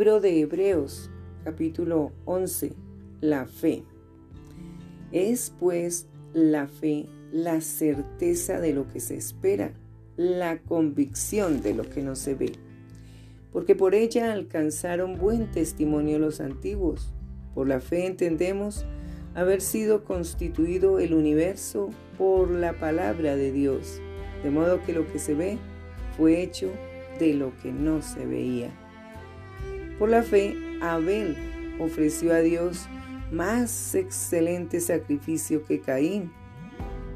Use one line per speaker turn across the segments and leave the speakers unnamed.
Libro de Hebreos, capítulo 11. La fe. Es pues la fe la certeza de lo que se espera, la convicción de lo que no se ve. Porque por ella alcanzaron buen testimonio los antiguos. Por la fe entendemos haber sido constituido el universo por la palabra de Dios, de modo que lo que se ve fue hecho de lo que no se veía. Por la fe, Abel ofreció a Dios más excelente sacrificio que Caín,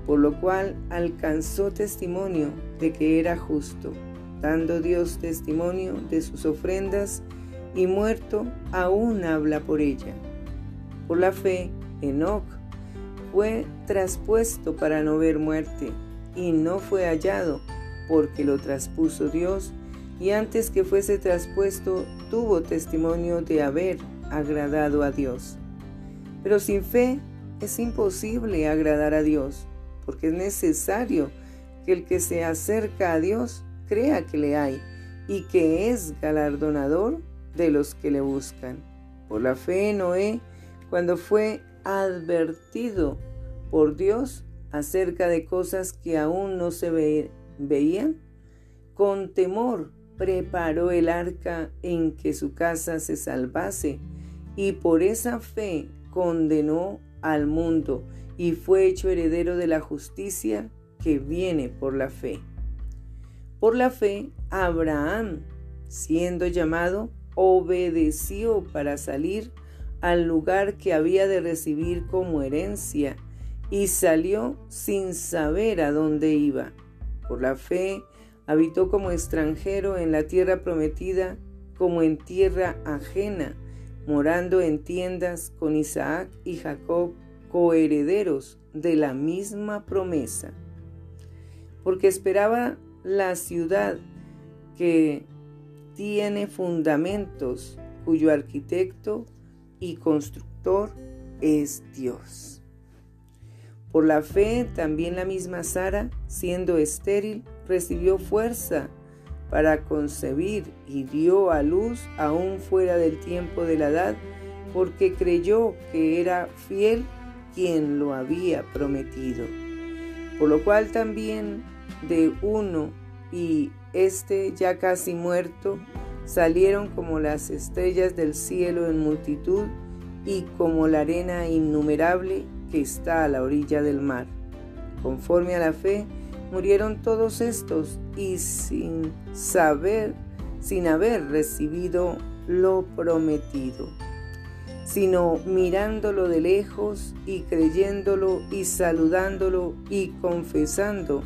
por lo cual alcanzó testimonio de que era justo, dando Dios testimonio de sus ofrendas y muerto aún habla por ella. Por la fe, Enoch fue traspuesto para no ver muerte y no fue hallado porque lo traspuso Dios y antes que fuese traspuesto tuvo testimonio de haber agradado a Dios. Pero sin fe es imposible agradar a Dios, porque es necesario que el que se acerca a Dios crea que le hay y que es galardonador de los que le buscan. Por la fe Noé, cuando fue advertido por Dios acerca de cosas que aún no se veían, con temor preparó el arca en que su casa se salvase y por esa fe condenó al mundo y fue hecho heredero de la justicia que viene por la fe. Por la fe, Abraham, siendo llamado, obedeció para salir al lugar que había de recibir como herencia y salió sin saber a dónde iba. Por la fe, Habitó como extranjero en la tierra prometida, como en tierra ajena, morando en tiendas con Isaac y Jacob, coherederos de la misma promesa. Porque esperaba la ciudad que tiene fundamentos, cuyo arquitecto y constructor es Dios. Por la fe también la misma Sara, siendo estéril, recibió fuerza para concebir y dio a luz aún fuera del tiempo de la edad, porque creyó que era fiel quien lo había prometido. Por lo cual también de uno y este ya casi muerto, salieron como las estrellas del cielo en multitud y como la arena innumerable que está a la orilla del mar. Conforme a la fe, murieron todos estos y sin saber, sin haber recibido lo prometido, sino mirándolo de lejos y creyéndolo y saludándolo y confesando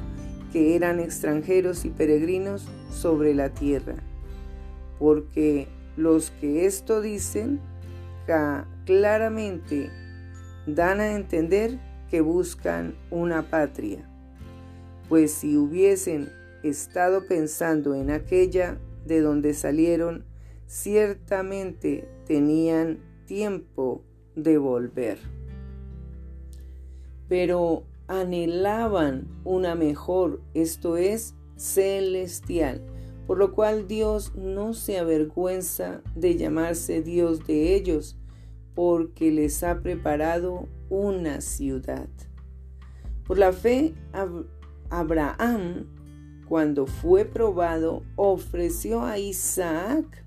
que eran extranjeros y peregrinos sobre la tierra. Porque los que esto dicen claramente dan a entender que buscan una patria. Pues si hubiesen estado pensando en aquella de donde salieron, ciertamente tenían tiempo de volver. Pero anhelaban una mejor, esto es, celestial, por lo cual Dios no se avergüenza de llamarse Dios de ellos, porque les ha preparado una ciudad. Por la fe, Abraham, cuando fue probado, ofreció a Isaac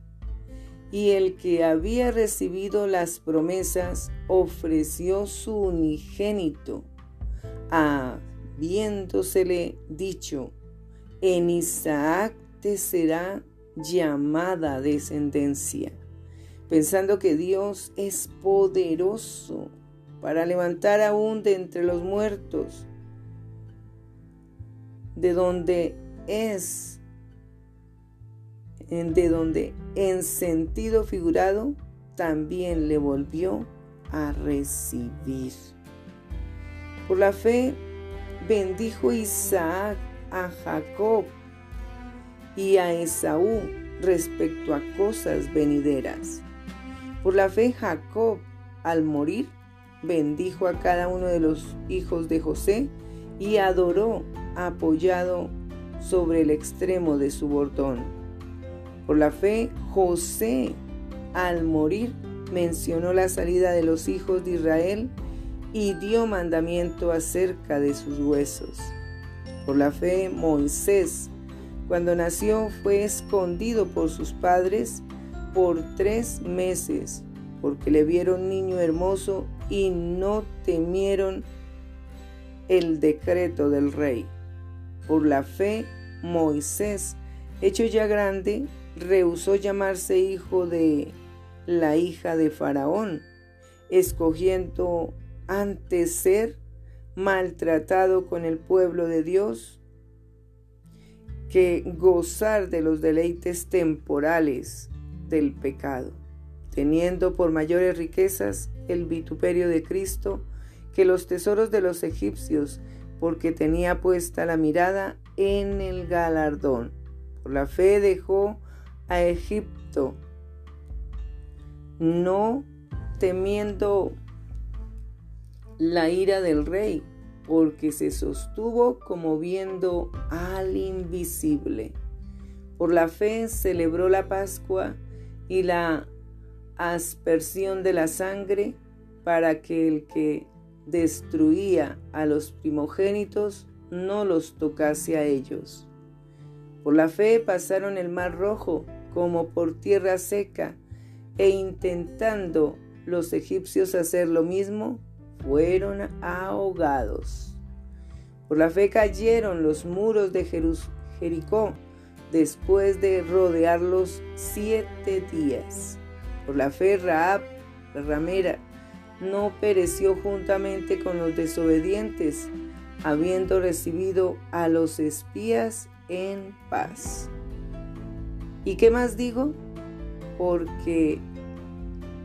y el que había recibido las promesas ofreció su unigénito, habiéndosele dicho, en Isaac te será llamada descendencia pensando que Dios es poderoso para levantar aún de entre los muertos, de donde es, de donde en sentido figurado también le volvió a recibir. Por la fe bendijo Isaac a Jacob y a Esaú respecto a cosas venideras. Por la fe Jacob, al morir, bendijo a cada uno de los hijos de José y adoró apoyado sobre el extremo de su bordón. Por la fe José, al morir, mencionó la salida de los hijos de Israel y dio mandamiento acerca de sus huesos. Por la fe, Moisés, cuando nació, fue escondido por sus padres por tres meses, porque le vieron niño hermoso y no temieron el decreto del rey. Por la fe, Moisés, hecho ya grande, rehusó llamarse hijo de la hija de Faraón, escogiendo antes ser maltratado con el pueblo de Dios que gozar de los deleites temporales del pecado, teniendo por mayores riquezas el vituperio de Cristo que los tesoros de los egipcios, porque tenía puesta la mirada en el galardón. Por la fe dejó a Egipto, no temiendo la ira del rey, porque se sostuvo como viendo al invisible. Por la fe celebró la Pascua y la aspersión de la sangre para que el que destruía a los primogénitos no los tocase a ellos. Por la fe pasaron el mar rojo como por tierra seca, e intentando los egipcios hacer lo mismo, fueron ahogados. Por la fe cayeron los muros de Jericó después de rodearlos siete días. Por la fe Raab, la ramera, no pereció juntamente con los desobedientes, habiendo recibido a los espías en paz. ¿Y qué más digo? Porque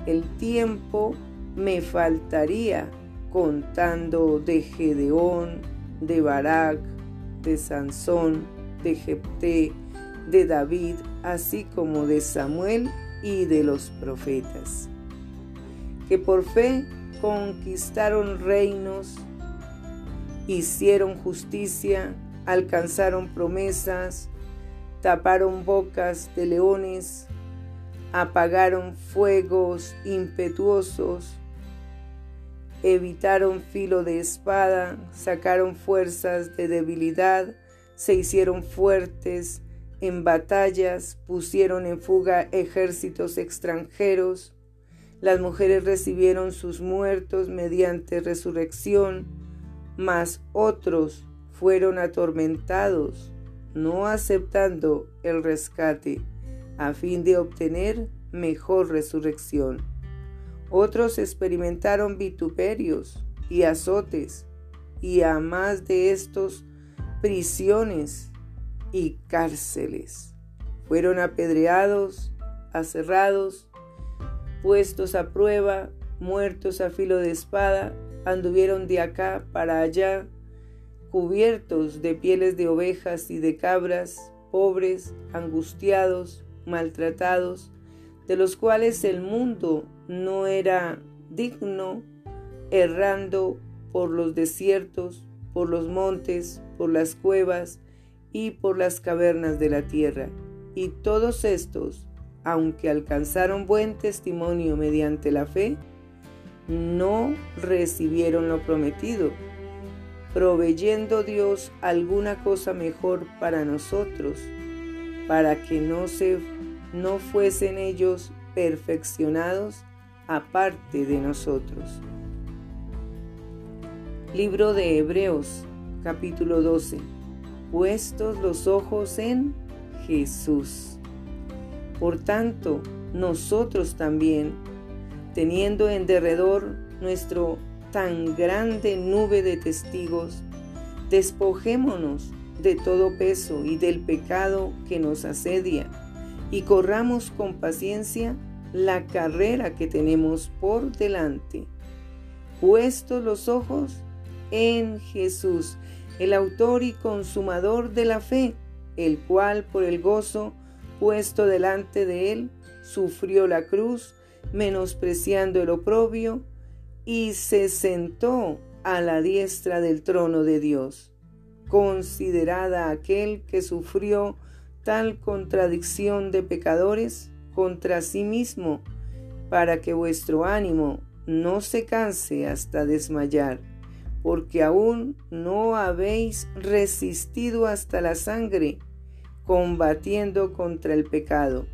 el tiempo me faltaría contando de Gedeón, de Barak, de Sansón, de Jepté, de David, así como de Samuel y de los profetas, que por fe conquistaron reinos, hicieron justicia, alcanzaron promesas, taparon bocas de leones, apagaron fuegos impetuosos, evitaron filo de espada, sacaron fuerzas de debilidad, se hicieron fuertes en batallas, pusieron en fuga ejércitos extranjeros, las mujeres recibieron sus muertos mediante resurrección, mas otros fueron atormentados, no aceptando el rescate, a fin de obtener mejor resurrección. Otros experimentaron vituperios y azotes, y a más de estos, prisiones y cárceles. Fueron apedreados, aserrados, puestos a prueba, muertos a filo de espada, anduvieron de acá para allá, cubiertos de pieles de ovejas y de cabras, pobres, angustiados, maltratados, de los cuales el mundo no era digno, errando por los desiertos, por los montes, por las cuevas y por las cavernas de la tierra. Y todos estos, aunque alcanzaron buen testimonio mediante la fe, no recibieron lo prometido, proveyendo Dios alguna cosa mejor para nosotros, para que no se no fuesen ellos perfeccionados aparte de nosotros. Libro de Hebreos, capítulo 12. Puestos los ojos en Jesús. Por tanto, nosotros también, teniendo en derredor nuestro tan grande nube de testigos, despojémonos de todo peso y del pecado que nos asedia, y corramos con paciencia la carrera que tenemos por delante. Puestos los ojos en Jesús, el autor y consumador de la fe, el cual por el gozo puesto delante de él, sufrió la cruz, menospreciando el oprobio, y se sentó a la diestra del trono de Dios. Considerada aquel que sufrió tal contradicción de pecadores contra sí mismo, para que vuestro ánimo no se canse hasta desmayar, porque aún no habéis resistido hasta la sangre, combatiendo contra el pecado,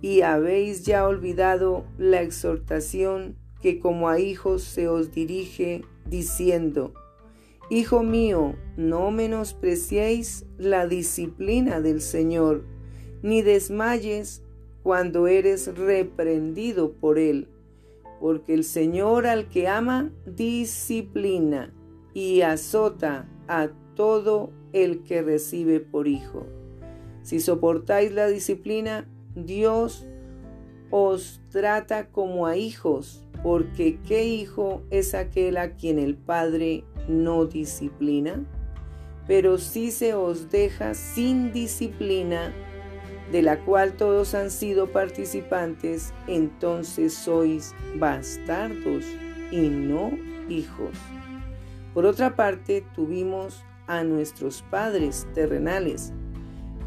y habéis ya olvidado la exhortación que como a hijos se os dirige, diciendo, Hijo mío, no menospreciéis la disciplina del Señor, ni desmayes cuando eres reprendido por Él, porque el Señor al que ama disciplina y azota a todo el que recibe por hijo. Si soportáis la disciplina, Dios os trata como a hijos, porque ¿qué hijo es aquel a quien el Padre no disciplina? Pero si se os deja sin disciplina, de la cual todos han sido participantes, entonces sois bastardos y no hijos. Por otra parte, tuvimos a nuestros padres terrenales,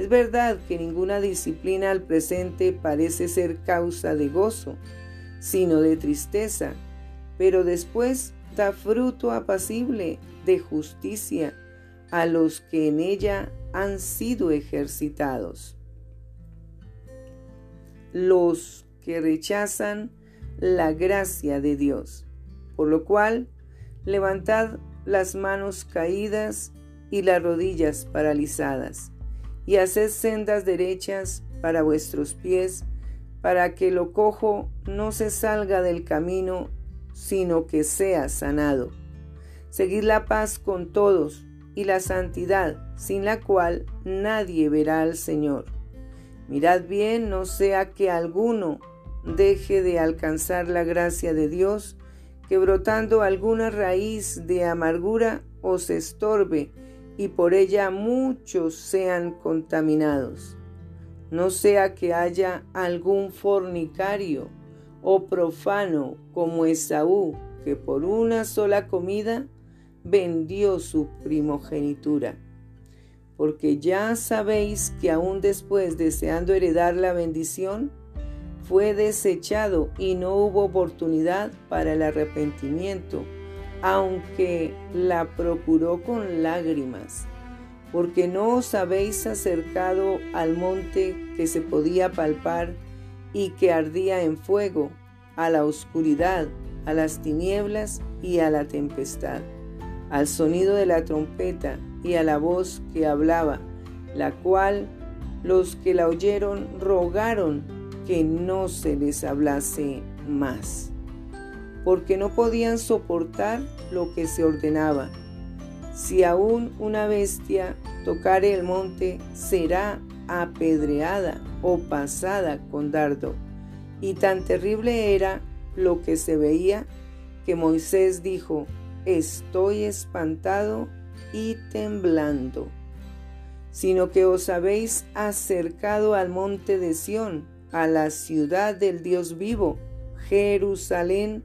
Es verdad que ninguna disciplina al presente parece ser causa de gozo, sino de tristeza, pero después da fruto apacible de justicia a los que en ella han sido ejercitados. Los que rechazan la gracia de Dios, por lo cual levantad las manos caídas y las rodillas paralizadas y haced sendas derechas para vuestros pies, para que lo cojo no se salga del camino, sino que sea sanado. Seguid la paz con todos y la santidad, sin la cual nadie verá al Señor. Mirad bien, no sea que alguno deje de alcanzar la gracia de Dios, que brotando alguna raíz de amargura os estorbe y por ella muchos sean contaminados. No sea que haya algún fornicario o profano como Esaú, que por una sola comida vendió su primogenitura. Porque ya sabéis que aún después, deseando heredar la bendición, fue desechado y no hubo oportunidad para el arrepentimiento aunque la procuró con lágrimas, porque no os habéis acercado al monte que se podía palpar y que ardía en fuego, a la oscuridad, a las tinieblas y a la tempestad, al sonido de la trompeta y a la voz que hablaba, la cual los que la oyeron rogaron que no se les hablase más porque no podían soportar lo que se ordenaba. Si aún una bestia tocare el monte, será apedreada o pasada con dardo. Y tan terrible era lo que se veía que Moisés dijo, estoy espantado y temblando, sino que os habéis acercado al monte de Sión, a la ciudad del Dios vivo, Jerusalén,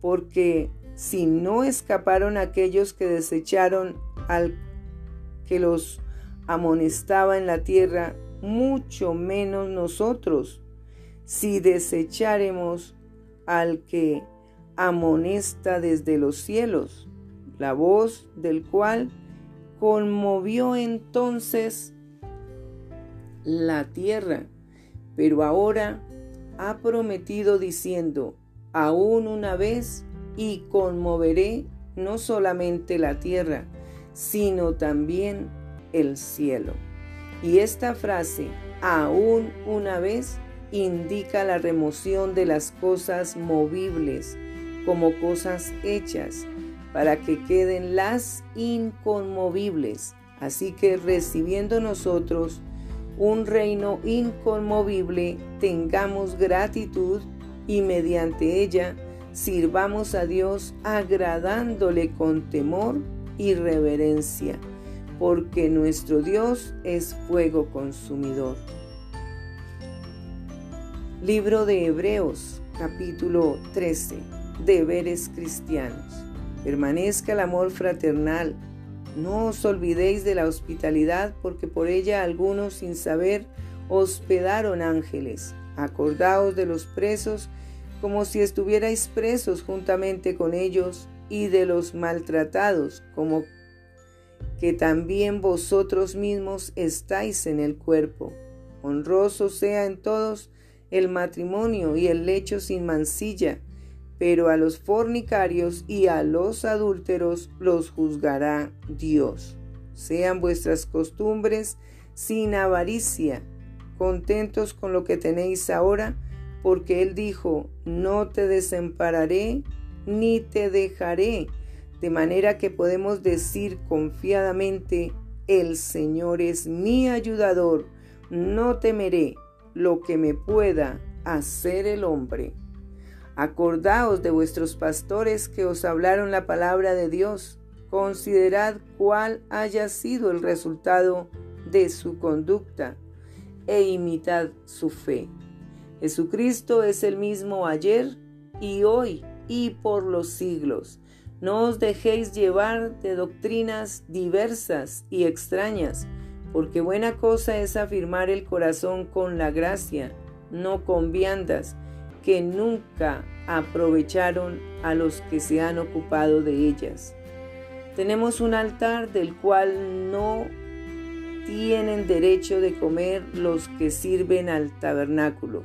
porque si no escaparon aquellos que desecharon al que los amonestaba en la tierra, mucho menos nosotros, si desecharemos al que amonesta desde los cielos, la voz del cual conmovió entonces la tierra, pero ahora ha prometido diciendo, aún una vez y conmoveré no solamente la tierra, sino también el cielo. Y esta frase, aún una vez, indica la remoción de las cosas movibles como cosas hechas para que queden las inconmovibles. Así que recibiendo nosotros un reino inconmovible, tengamos gratitud y mediante ella sirvamos a Dios agradándole con temor y reverencia, porque nuestro Dios es fuego consumidor. Libro de Hebreos, capítulo 13. Deberes cristianos. Permanezca el amor fraternal. No os olvidéis de la hospitalidad, porque por ella algunos sin saber hospedaron ángeles. Acordaos de los presos como si estuvierais presos juntamente con ellos, y de los maltratados, como que también vosotros mismos estáis en el cuerpo. Honroso sea en todos el matrimonio y el lecho sin mancilla, pero a los fornicarios y a los adúlteros los juzgará Dios. Sean vuestras costumbres sin avaricia, contentos con lo que tenéis ahora, porque Él dijo, no te desampararé ni te dejaré, de manera que podemos decir confiadamente, el Señor es mi ayudador, no temeré lo que me pueda hacer el hombre. Acordaos de vuestros pastores que os hablaron la palabra de Dios. Considerad cuál haya sido el resultado de su conducta e imitad su fe. Jesucristo es el mismo ayer y hoy y por los siglos. No os dejéis llevar de doctrinas diversas y extrañas, porque buena cosa es afirmar el corazón con la gracia, no con viandas, que nunca aprovecharon a los que se han ocupado de ellas. Tenemos un altar del cual no tienen derecho de comer los que sirven al tabernáculo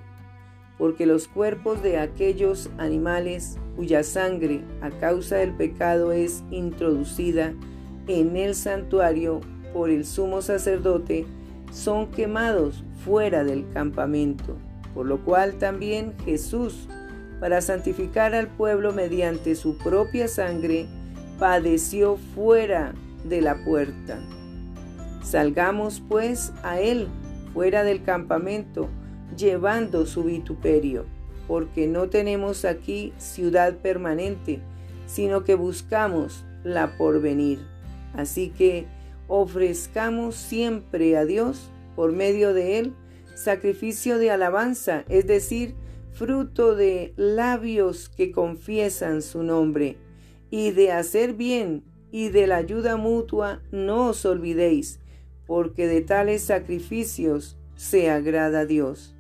porque los cuerpos de aquellos animales cuya sangre a causa del pecado es introducida en el santuario por el sumo sacerdote, son quemados fuera del campamento, por lo cual también Jesús, para santificar al pueblo mediante su propia sangre, padeció fuera de la puerta. Salgamos pues a él fuera del campamento, llevando su vituperio, porque no tenemos aquí ciudad permanente, sino que buscamos la porvenir. Así que ofrezcamos siempre a Dios, por medio de Él, sacrificio de alabanza, es decir, fruto de labios que confiesan su nombre, y de hacer bien y de la ayuda mutua no os olvidéis, porque de tales sacrificios se agrada Dios.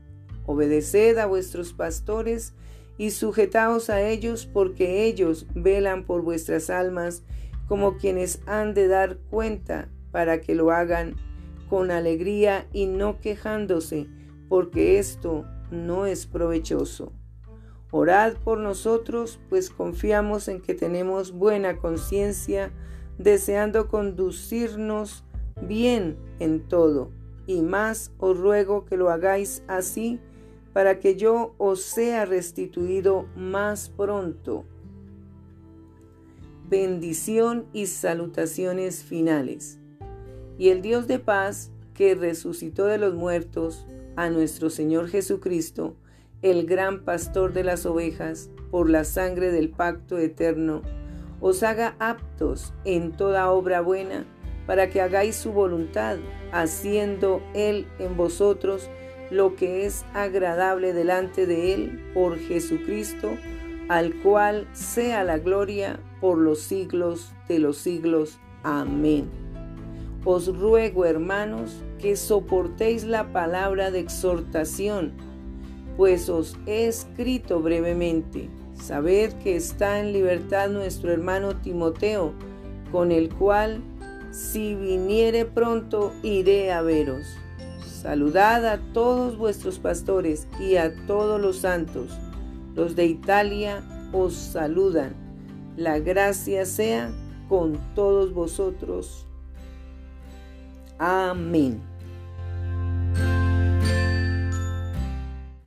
Obedeced a vuestros pastores y sujetaos a ellos porque ellos velan por vuestras almas como quienes han de dar cuenta para que lo hagan con alegría y no quejándose, porque esto no es provechoso. Orad por nosotros, pues confiamos en que tenemos buena conciencia, deseando conducirnos bien en todo, y más os ruego que lo hagáis así, para que yo os sea restituido más pronto. Bendición y salutaciones finales. Y el Dios de paz, que resucitó de los muertos a nuestro Señor Jesucristo, el gran pastor de las ovejas, por la sangre del pacto eterno, os haga aptos en toda obra buena, para que hagáis su voluntad, haciendo Él en vosotros lo que es agradable delante de Él por Jesucristo, al cual sea la gloria por los siglos de los siglos. Amén. Os ruego, hermanos, que soportéis la palabra de exhortación, pues os he escrito brevemente. Sabed que está en libertad nuestro hermano Timoteo, con el cual, si viniere pronto, iré a veros Saludad a todos vuestros pastores y a todos los santos. Los de Italia os saludan. La gracia sea con todos vosotros. Amén.